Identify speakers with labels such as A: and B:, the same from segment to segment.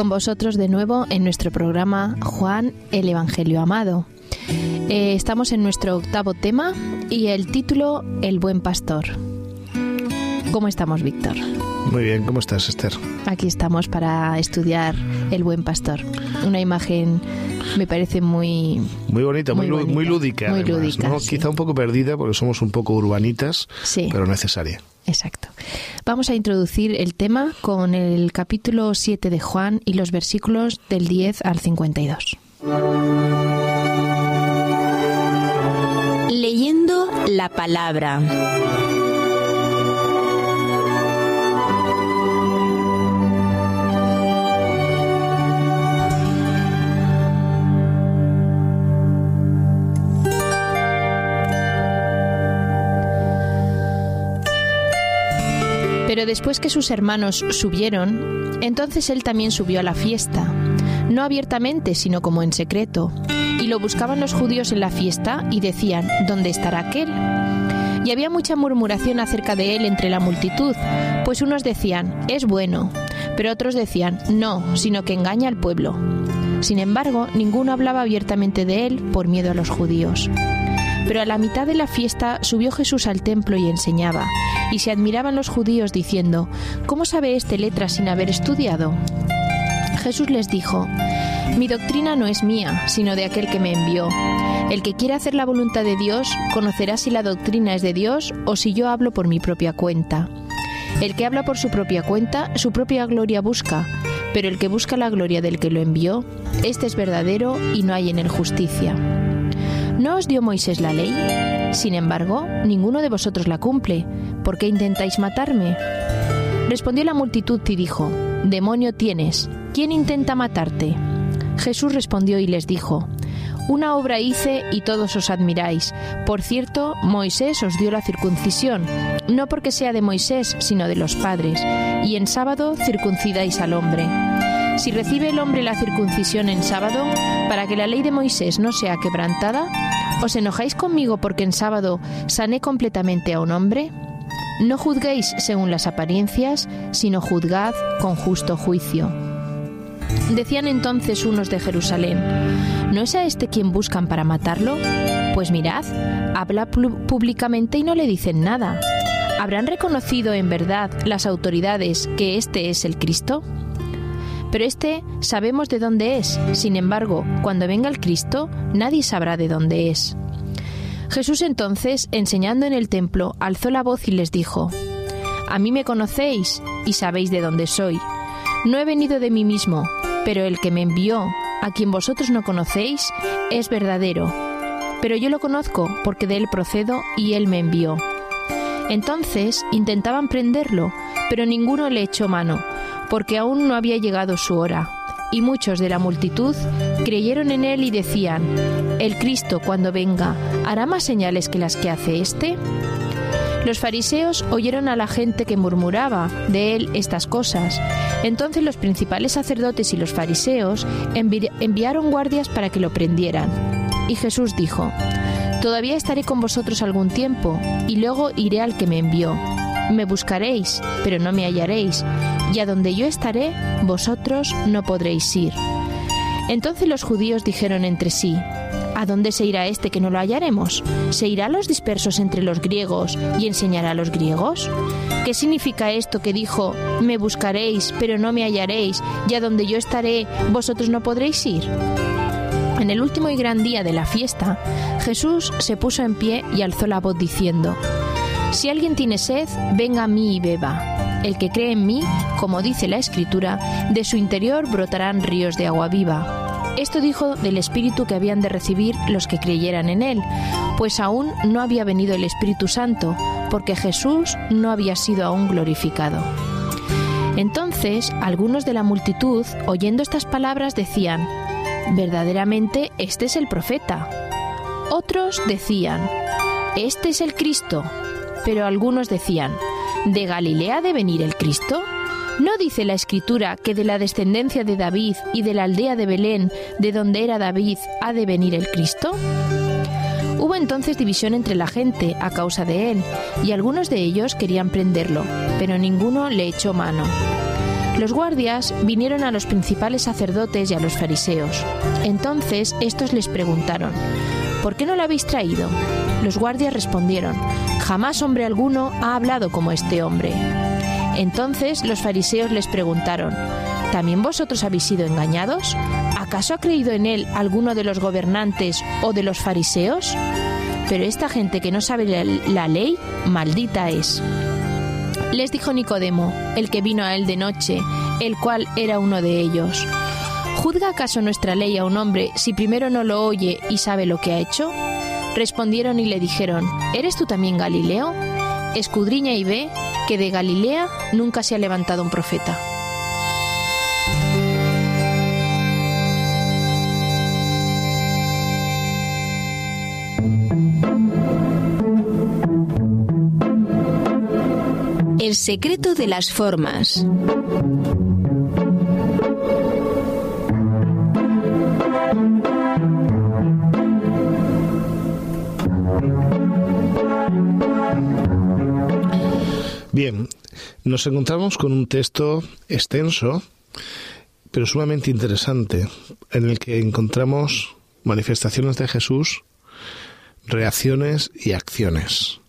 A: Con vosotros de nuevo en nuestro programa Juan el Evangelio Amado. Eh, estamos en nuestro octavo tema y el título El buen pastor. ¿Cómo estamos, Víctor?
B: Muy bien, ¿cómo estás, Esther?
A: Aquí estamos para estudiar El buen pastor. Una imagen me parece muy
B: muy bonita, muy, muy, lúdica,
A: muy
B: además,
A: lúdica,
B: ¿no?
A: sí.
B: quizá un poco perdida porque somos un poco urbanitas,
A: Sí.
B: pero necesaria.
A: Exacto. Vamos a introducir el tema con el capítulo 7 de Juan y los versículos del 10 al 52.
C: Leyendo la palabra.
A: Pero después que sus hermanos subieron, entonces él también subió a la fiesta, no abiertamente, sino como en secreto. Y lo buscaban los judíos en la fiesta y decían, ¿dónde estará aquel? Y había mucha murmuración acerca de él entre la multitud, pues unos decían, es bueno, pero otros decían, no, sino que engaña al pueblo. Sin embargo, ninguno hablaba abiertamente de él por miedo a los judíos. Pero a la mitad de la fiesta subió Jesús al templo y enseñaba, y se admiraban los judíos diciendo, ¿cómo sabe este letra sin haber estudiado? Jesús les dijo, Mi doctrina no es mía, sino de aquel que me envió. El que quiera hacer la voluntad de Dios conocerá si la doctrina es de Dios o si yo hablo por mi propia cuenta. El que habla por su propia cuenta, su propia gloria busca, pero el que busca la gloria del que lo envió, este es verdadero y no hay en él justicia. ¿No os dio Moisés la ley? Sin embargo, ninguno de vosotros la cumple. ¿Por qué intentáis matarme? Respondió la multitud y dijo, Demonio tienes, ¿quién intenta matarte? Jesús respondió y les dijo, Una obra hice y todos os admiráis. Por cierto, Moisés os dio la circuncisión, no porque sea de Moisés, sino de los padres, y en sábado circuncidáis al hombre. Si recibe el hombre la circuncisión en sábado, para que la ley de Moisés no sea quebrantada, ¿os enojáis conmigo porque en sábado sané completamente a un hombre? No juzguéis según las apariencias, sino juzgad con justo juicio. Decían entonces unos de Jerusalén, ¿no es a este quien buscan para matarlo? Pues mirad, habla públicamente y no le dicen nada. ¿Habrán reconocido en verdad las autoridades que este es el Cristo? Pero este sabemos de dónde es, sin embargo, cuando venga el Cristo, nadie sabrá de dónde es. Jesús entonces, enseñando en el templo, alzó la voz y les dijo, A mí me conocéis y sabéis de dónde soy. No he venido de mí mismo, pero el que me envió, a quien vosotros no conocéis, es verdadero. Pero yo lo conozco porque de él procedo y él me envió. Entonces intentaban prenderlo, pero ninguno le echó mano, porque aún no había llegado su hora. Y muchos de la multitud creyeron en él y decían, El Cristo cuando venga, ¿hará más señales que las que hace éste? Los fariseos oyeron a la gente que murmuraba de él estas cosas. Entonces los principales sacerdotes y los fariseos envi- enviaron guardias para que lo prendieran. Y Jesús dijo, Todavía estaré con vosotros algún tiempo, y luego iré al que me envió. Me buscaréis, pero no me hallaréis, y a donde yo estaré, vosotros no podréis ir. Entonces los judíos dijeron entre sí, ¿A dónde se irá este que no lo hallaremos? ¿Se irá a los dispersos entre los griegos y enseñará a los griegos? ¿Qué significa esto que dijo, me buscaréis, pero no me hallaréis, y a donde yo estaré, vosotros no podréis ir? En el último y gran día de la fiesta, Jesús se puso en pie y alzó la voz diciendo, Si alguien tiene sed, venga a mí y beba. El que cree en mí, como dice la Escritura, de su interior brotarán ríos de agua viva. Esto dijo del Espíritu que habían de recibir los que creyeran en Él, pues aún no había venido el Espíritu Santo, porque Jesús no había sido aún glorificado. Entonces algunos de la multitud, oyendo estas palabras, decían, verdaderamente este es el profeta. Otros decían, este es el Cristo. Pero algunos decían, ¿de Galilea de venir el Cristo? ¿No dice la Escritura que de la descendencia de David y de la aldea de Belén, de donde era David, ha de venir el Cristo? Hubo entonces división entre la gente a causa de él, y algunos de ellos querían prenderlo, pero ninguno le echó mano. Los guardias vinieron a los principales sacerdotes y a los fariseos. Entonces estos les preguntaron, ¿por qué no lo habéis traído? Los guardias respondieron, jamás hombre alguno ha hablado como este hombre. Entonces los fariseos les preguntaron, ¿también vosotros habéis sido engañados? ¿Acaso ha creído en él alguno de los gobernantes o de los fariseos? Pero esta gente que no sabe la, ley, maldita es. Les dijo Nicodemo, el que vino a él de noche, el cual era uno de ellos. ¿Juzga acaso nuestra ley a un hombre si primero no lo oye y sabe lo que ha hecho? Respondieron y le dijeron, ¿Eres tú también Galileo? Escudriña y ve que de Galilea nunca se ha levantado un profeta.
C: El secreto de las formas.
B: Bien, nos encontramos con un texto extenso, pero sumamente interesante, en el que encontramos manifestaciones de Jesús, reacciones y acciones.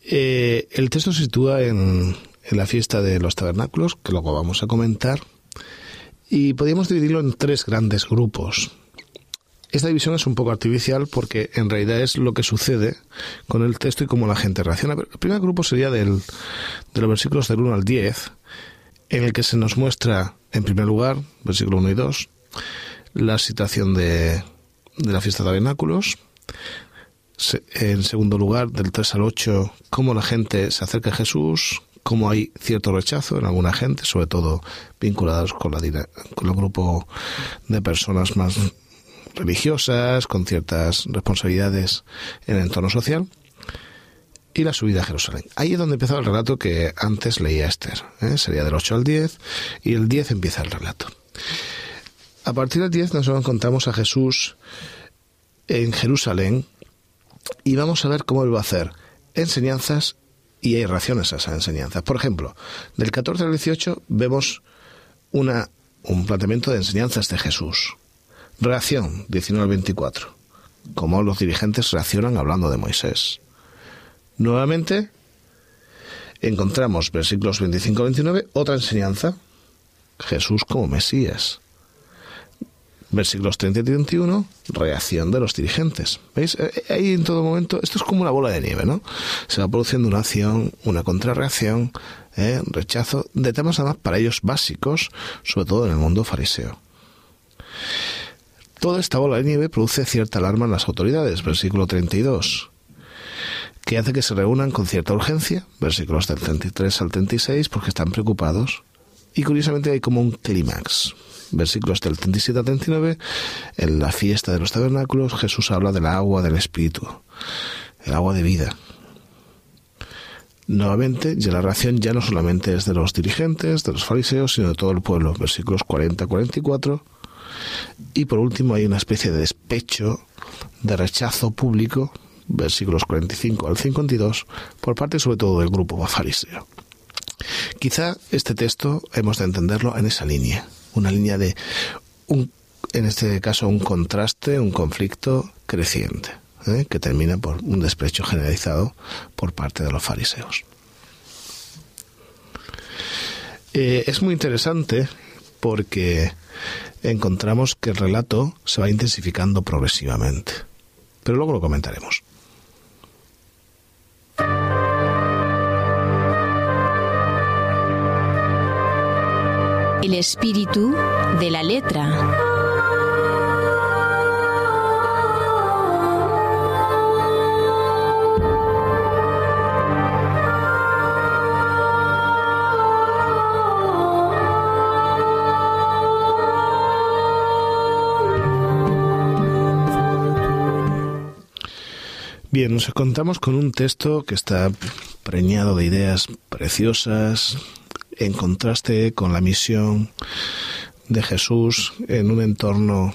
B: Eh, el texto se sitúa en, en la fiesta de los tabernáculos, que luego vamos a comentar, y podríamos dividirlo en tres grandes grupos. Esta división es un poco artificial porque en realidad es lo que sucede con el texto y cómo la gente reacciona. el primer grupo sería del, de los versículos del 1 al 10, en el que se nos muestra, en primer lugar, versículo 1 y 2, la situación de, de la fiesta de tabernáculos. En segundo lugar, del 3 al 8, cómo la gente se acerca a Jesús, cómo hay cierto rechazo en alguna gente, sobre todo vinculados con, la, con el grupo de personas más religiosas, con ciertas responsabilidades en el entorno social, y la subida a Jerusalén. Ahí es donde empieza el relato que antes leía Esther. ¿eh? Sería del 8 al 10, y el 10 empieza el relato. A partir del 10 nos encontramos a Jesús en Jerusalén y vamos a ver cómo él va a hacer enseñanzas y hay reacciones a esas enseñanzas. Por ejemplo, del 14 al 18 vemos una, un planteamiento de enseñanzas de Jesús. Reacción, 19 al 24. Cómo los dirigentes reaccionan hablando de Moisés. Nuevamente, encontramos versículos 25 al 29, otra enseñanza. Jesús como Mesías. Versículos 30 y 31, reacción de los dirigentes. ¿Veis? Eh, eh, ahí en todo momento, esto es como una bola de nieve, ¿no? Se va produciendo una acción, una contrarreacción, ¿eh? rechazo de temas además para ellos básicos, sobre todo en el mundo fariseo. Toda esta bola de nieve produce cierta alarma en las autoridades, versículo 32, que hace que se reúnan con cierta urgencia, versículos del 33 al 36, porque están preocupados. Y curiosamente hay como un clímax, versículos del 37 al 39, en la fiesta de los tabernáculos Jesús habla del agua del Espíritu, el agua de vida. Nuevamente, ya la reacción ya no solamente es de los dirigentes, de los fariseos, sino de todo el pueblo, versículos 40-44, y por último hay una especie de despecho, de rechazo público, versículos 45 al 52, por parte sobre todo del grupo fariseo. Quizá este texto hemos de entenderlo en esa línea, una línea de, un, en este caso, un contraste, un conflicto creciente, ¿eh? que termina por un desprecio generalizado por parte de los fariseos. Eh, es muy interesante porque encontramos que el relato se va intensificando progresivamente. Pero luego lo comentaremos.
C: El espíritu de la letra.
B: Bien, nos encontramos con un texto que está preñado de ideas preciosas, en contraste con la misión de Jesús en un entorno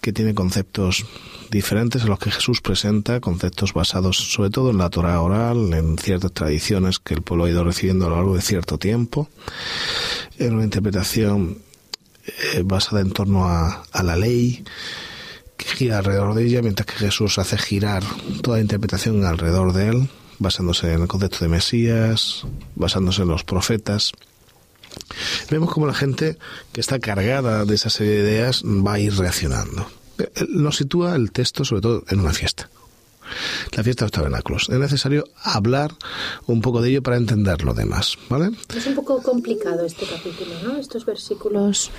B: que tiene conceptos diferentes a los que Jesús presenta, conceptos basados sobre todo en la Torah oral, en ciertas tradiciones que el pueblo ha ido recibiendo a lo largo de cierto tiempo, en una interpretación eh, basada en torno a, a la ley, gira alrededor de ella, mientras que Jesús hace girar toda la interpretación alrededor de él, basándose en el concepto de Mesías, basándose en los profetas. Vemos como la gente que está cargada de esa serie de ideas va a ir reaccionando. Nos sitúa el texto sobre todo en una fiesta. La fiesta de los tabernáculos. Es necesario hablar un poco de ello para entender lo demás, ¿vale?
A: Es un poco complicado este capítulo, ¿no? Estos versículos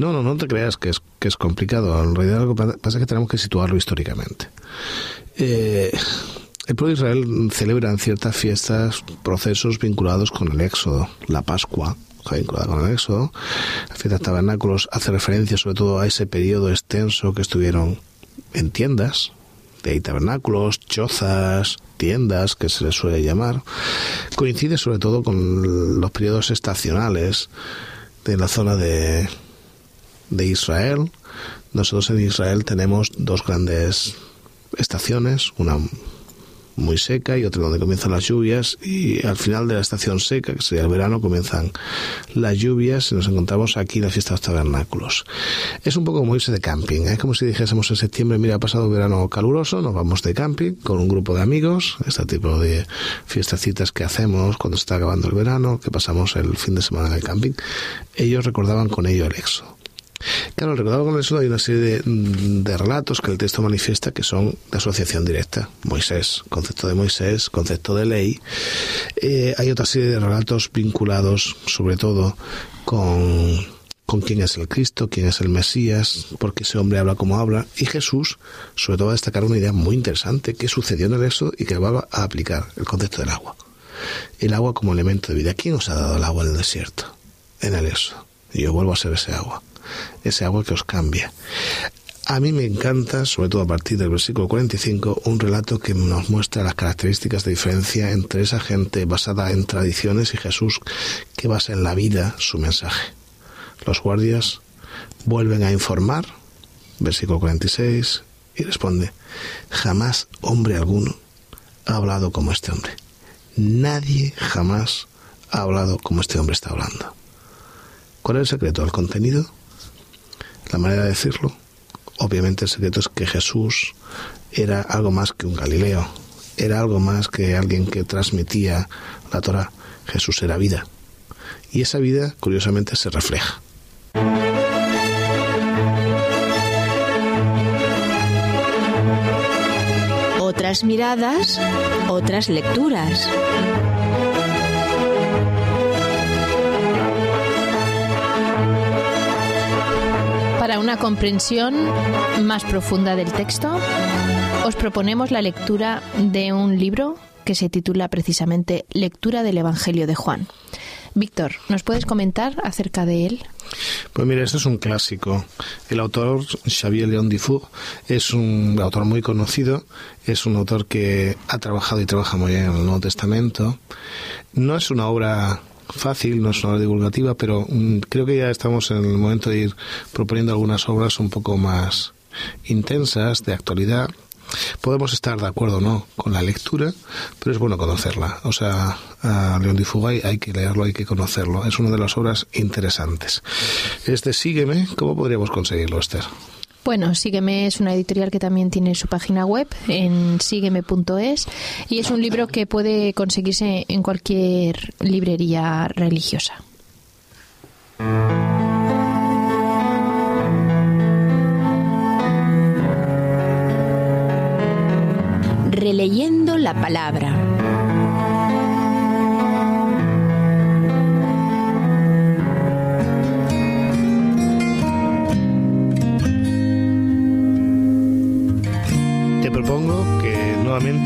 B: No, no, no te creas que es, que es complicado. En realidad lo que pasa es que tenemos que situarlo históricamente. Eh, el pueblo de Israel celebra en ciertas fiestas procesos vinculados con el Éxodo, la Pascua, vinculada con el Éxodo, la fiesta de tabernáculos hace referencia sobre todo a ese periodo extenso que estuvieron en tiendas, de ahí tabernáculos, chozas, tiendas, que se les suele llamar, coincide sobre todo con los periodos estacionales de la zona de de Israel. Nosotros en Israel tenemos dos grandes estaciones, una muy seca y otra donde comienzan las lluvias y al final de la estación seca, que sería el verano, comienzan las lluvias y nos encontramos aquí en la fiesta de los tabernáculos. Es un poco como irse de camping, es como si dijésemos en septiembre, mira, ha pasado un verano caluroso, nos vamos de camping con un grupo de amigos, este tipo de fiestacitas que hacemos cuando está acabando el verano, que pasamos el fin de semana en el camping. Ellos recordaban con ello el exo Claro, recordado con eso hay una serie de, relatos que el texto manifiesta que son de asociación directa. Moisés, concepto de Moisés, concepto de ley. Eh, hay otra serie de relatos vinculados sobre todo con, con quién es el Cristo, quién es el Mesías, porque ese hombre habla como habla. Y Jesús, sobre todo, va a destacar una idea muy interesante que sucedió en el Éxodo y que va a aplicar, el concepto del agua. El agua como elemento de vida. ¿Quién os ha dado el agua en el desierto? En el Éxodo. Y yo vuelvo a ser ese agua ese agua que os cambia. A mí me encanta, sobre todo a partir del versículo 45, un relato que nos muestra las características de diferencia entre esa gente basada en tradiciones y Jesús que basa en la vida su mensaje. Los guardias vuelven a informar, versículo 46, y responde, jamás hombre alguno ha hablado como este hombre. Nadie jamás ha hablado como este hombre está hablando. ¿Cuál es el secreto? ¿El contenido? La manera de decirlo. Obviamente el secreto es que Jesús era algo más que un Galileo, era algo más que alguien que transmitía la Torah. Jesús era vida. Y esa vida, curiosamente, se refleja.
C: Otras miradas, otras lecturas.
A: Una comprensión más profunda del texto, os proponemos la lectura de un libro que se titula precisamente Lectura del Evangelio de Juan. Víctor, ¿nos puedes comentar acerca de él?
B: Pues mira, este es un clásico. El autor, Xavier León Dufour, es un autor muy conocido, es un autor que ha trabajado y trabaja muy bien en el Nuevo Testamento. No es una obra fácil, no es una obra divulgativa, pero mm, creo que ya estamos en el momento de ir proponiendo algunas obras un poco más intensas, de actualidad. Podemos estar de acuerdo o no con la lectura, pero es bueno conocerla. O sea, a León de Fugay hay que leerlo, hay que conocerlo. Es una de las obras interesantes. Este Sígueme, ¿cómo podríamos conseguirlo, Esther?
A: Bueno, Sígueme es una editorial que también tiene su página web en sígueme.es y es un libro que puede conseguirse en cualquier librería religiosa.
C: Releyendo la palabra.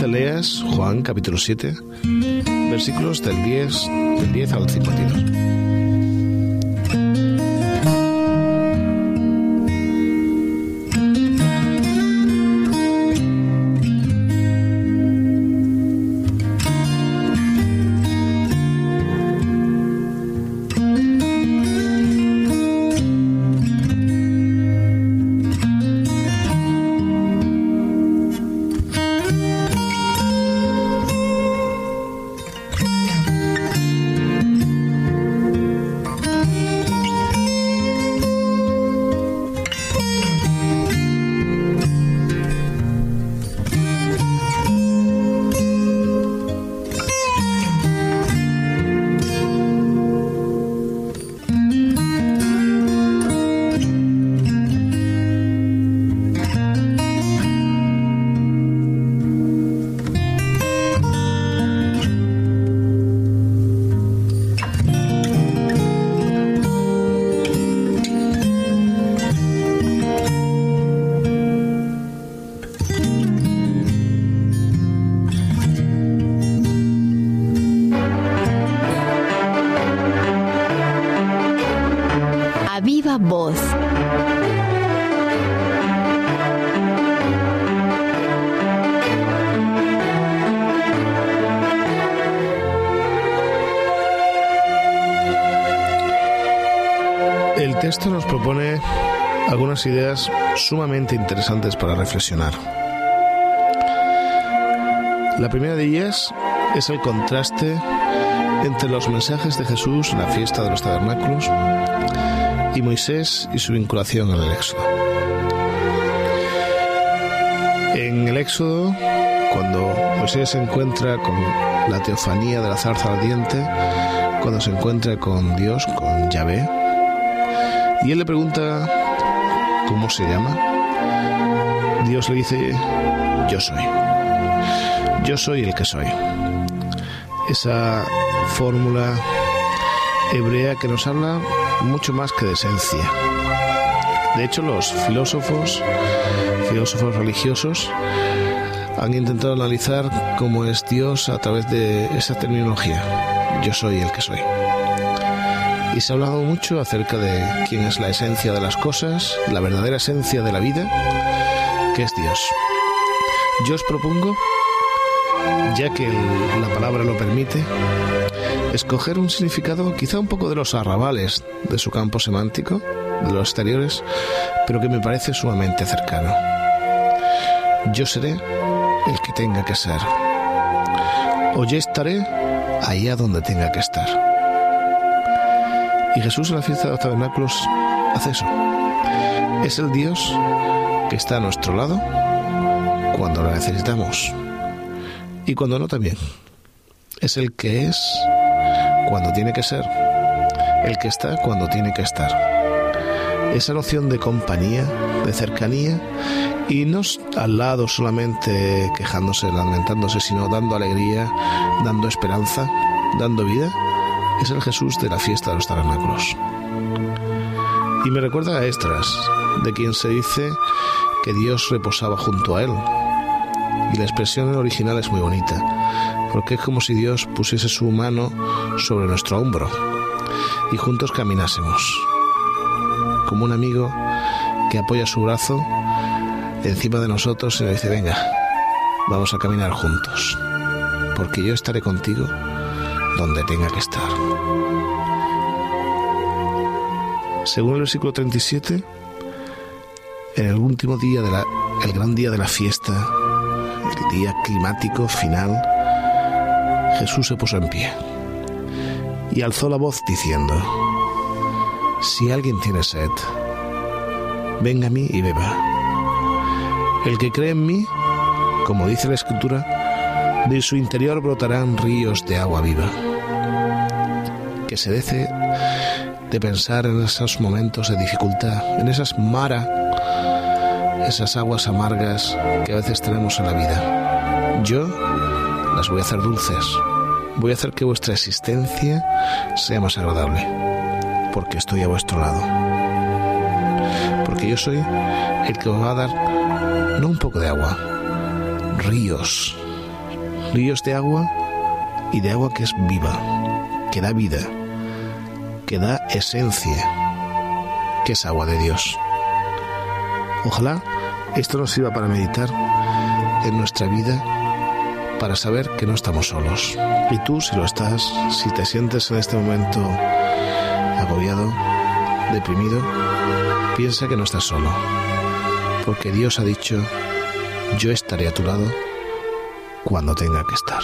B: Nuevamente leas Juan capítulo 7, versículos del 10, del 10 al 52. Texto nos propone algunas ideas sumamente interesantes para reflexionar. La primera de ellas es el contraste entre los mensajes de Jesús en la fiesta de los tabernáculos y Moisés y su vinculación en el Éxodo. En el Éxodo, cuando Moisés se encuentra con la teofanía de la zarza ardiente, cuando se encuentra con Dios, con Yahvé, y él le pregunta cómo se llama, Dios le dice, yo soy. Yo soy el que soy. Esa fórmula hebrea que nos habla mucho más que de esencia. De hecho, los filósofos, filósofos religiosos, han intentado analizar cómo es Dios a través de esa terminología. Yo soy el que soy. Y se ha hablado mucho acerca de quién es la esencia de las cosas, la verdadera esencia de la vida, que es Dios. Yo os propongo, ya que la palabra lo permite, escoger un significado quizá un poco de los arrabales de su campo semántico, de los exteriores, pero que me parece sumamente cercano. Yo seré el que tenga que ser. O yo estaré allá donde tenga que estar. Y Jesús en la fiesta de los tabernáculos hace eso. Es el Dios que está a nuestro lado cuando lo necesitamos. Y cuando no también. Es el que es cuando tiene que ser, el que está cuando tiene que estar. Esa noción de compañía, de cercanía, y no al lado solamente quejándose, lamentándose, sino dando alegría, dando esperanza, dando vida, es el Jesús de la fiesta de los tabernáculos. Y me recuerda a Estras, de quien se dice que Dios reposaba junto a él. Y la expresión original es muy bonita porque es como si Dios pusiese su mano sobre nuestro hombro y juntos caminásemos, como un amigo que apoya su brazo encima de nosotros y nos dice, venga, vamos a caminar juntos, porque yo estaré contigo donde tenga que estar. Según el versículo 37, en el último día de la, el gran día de la fiesta, el día climático final, Jesús se puso en pie y alzó la voz diciendo, Si alguien tiene sed, venga a mí y beba. El que cree en mí, como dice la Escritura, de su interior brotarán ríos de agua viva. Que se deje de pensar en esos momentos de dificultad, en esas mara, esas aguas amargas que a veces tenemos en la vida. Yo las voy a hacer dulces. Voy a hacer que vuestra existencia sea más agradable, porque estoy a vuestro lado. Porque yo soy el que os va a dar no un poco de agua, ríos, ríos de agua y de agua que es viva, que da vida, que da esencia, que es agua de Dios. Ojalá esto nos sirva para meditar en nuestra vida para saber que no estamos solos. Y tú, si lo estás, si te sientes en este momento agobiado, deprimido, piensa que no estás solo. Porque Dios ha dicho, yo estaré a tu lado cuando tenga que estar.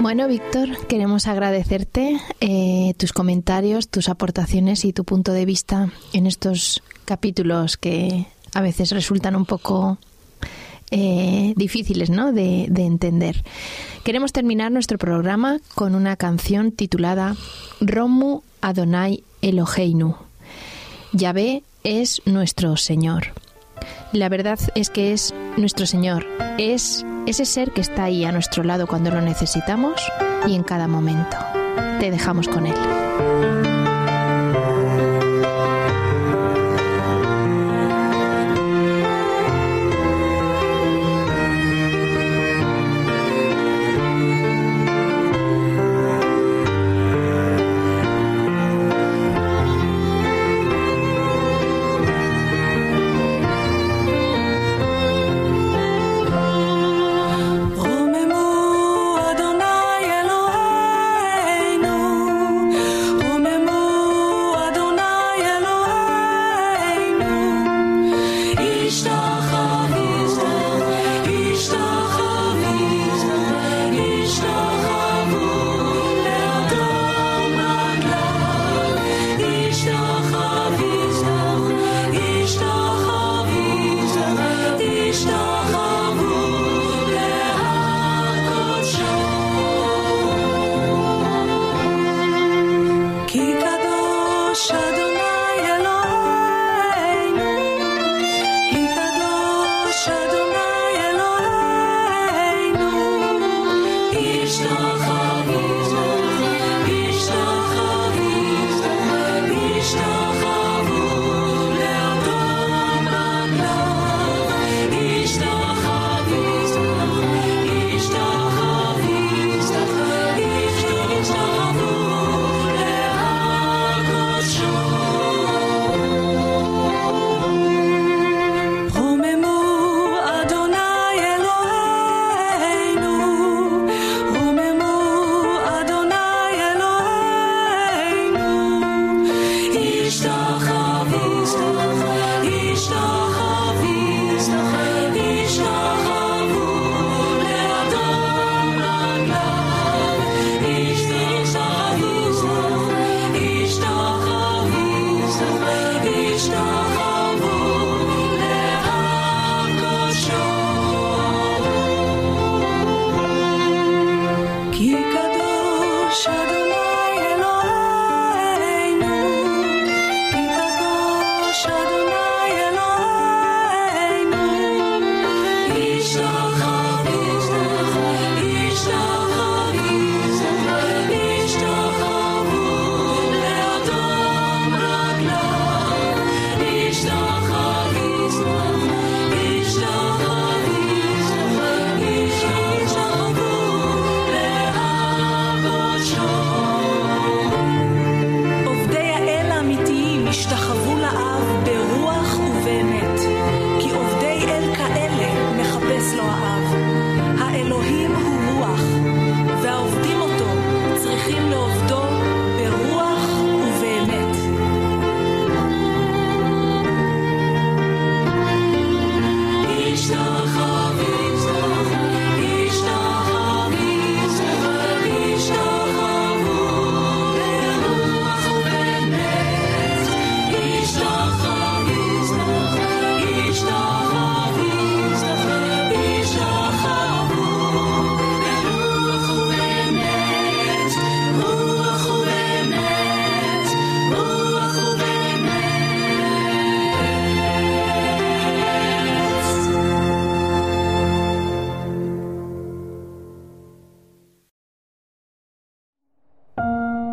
A: Bueno, Víctor, queremos agradecerte eh, tus comentarios, tus aportaciones y tu punto de vista en estos capítulos que a veces resultan un poco eh, difíciles ¿no? de, de entender. Queremos terminar nuestro programa con una canción titulada Romu Adonai Eloheinu. Yahvé es nuestro Señor. La verdad es que es nuestro Señor, es ese ser que está ahí a nuestro lado cuando lo necesitamos y en cada momento. Te dejamos con Él.
D: 舍得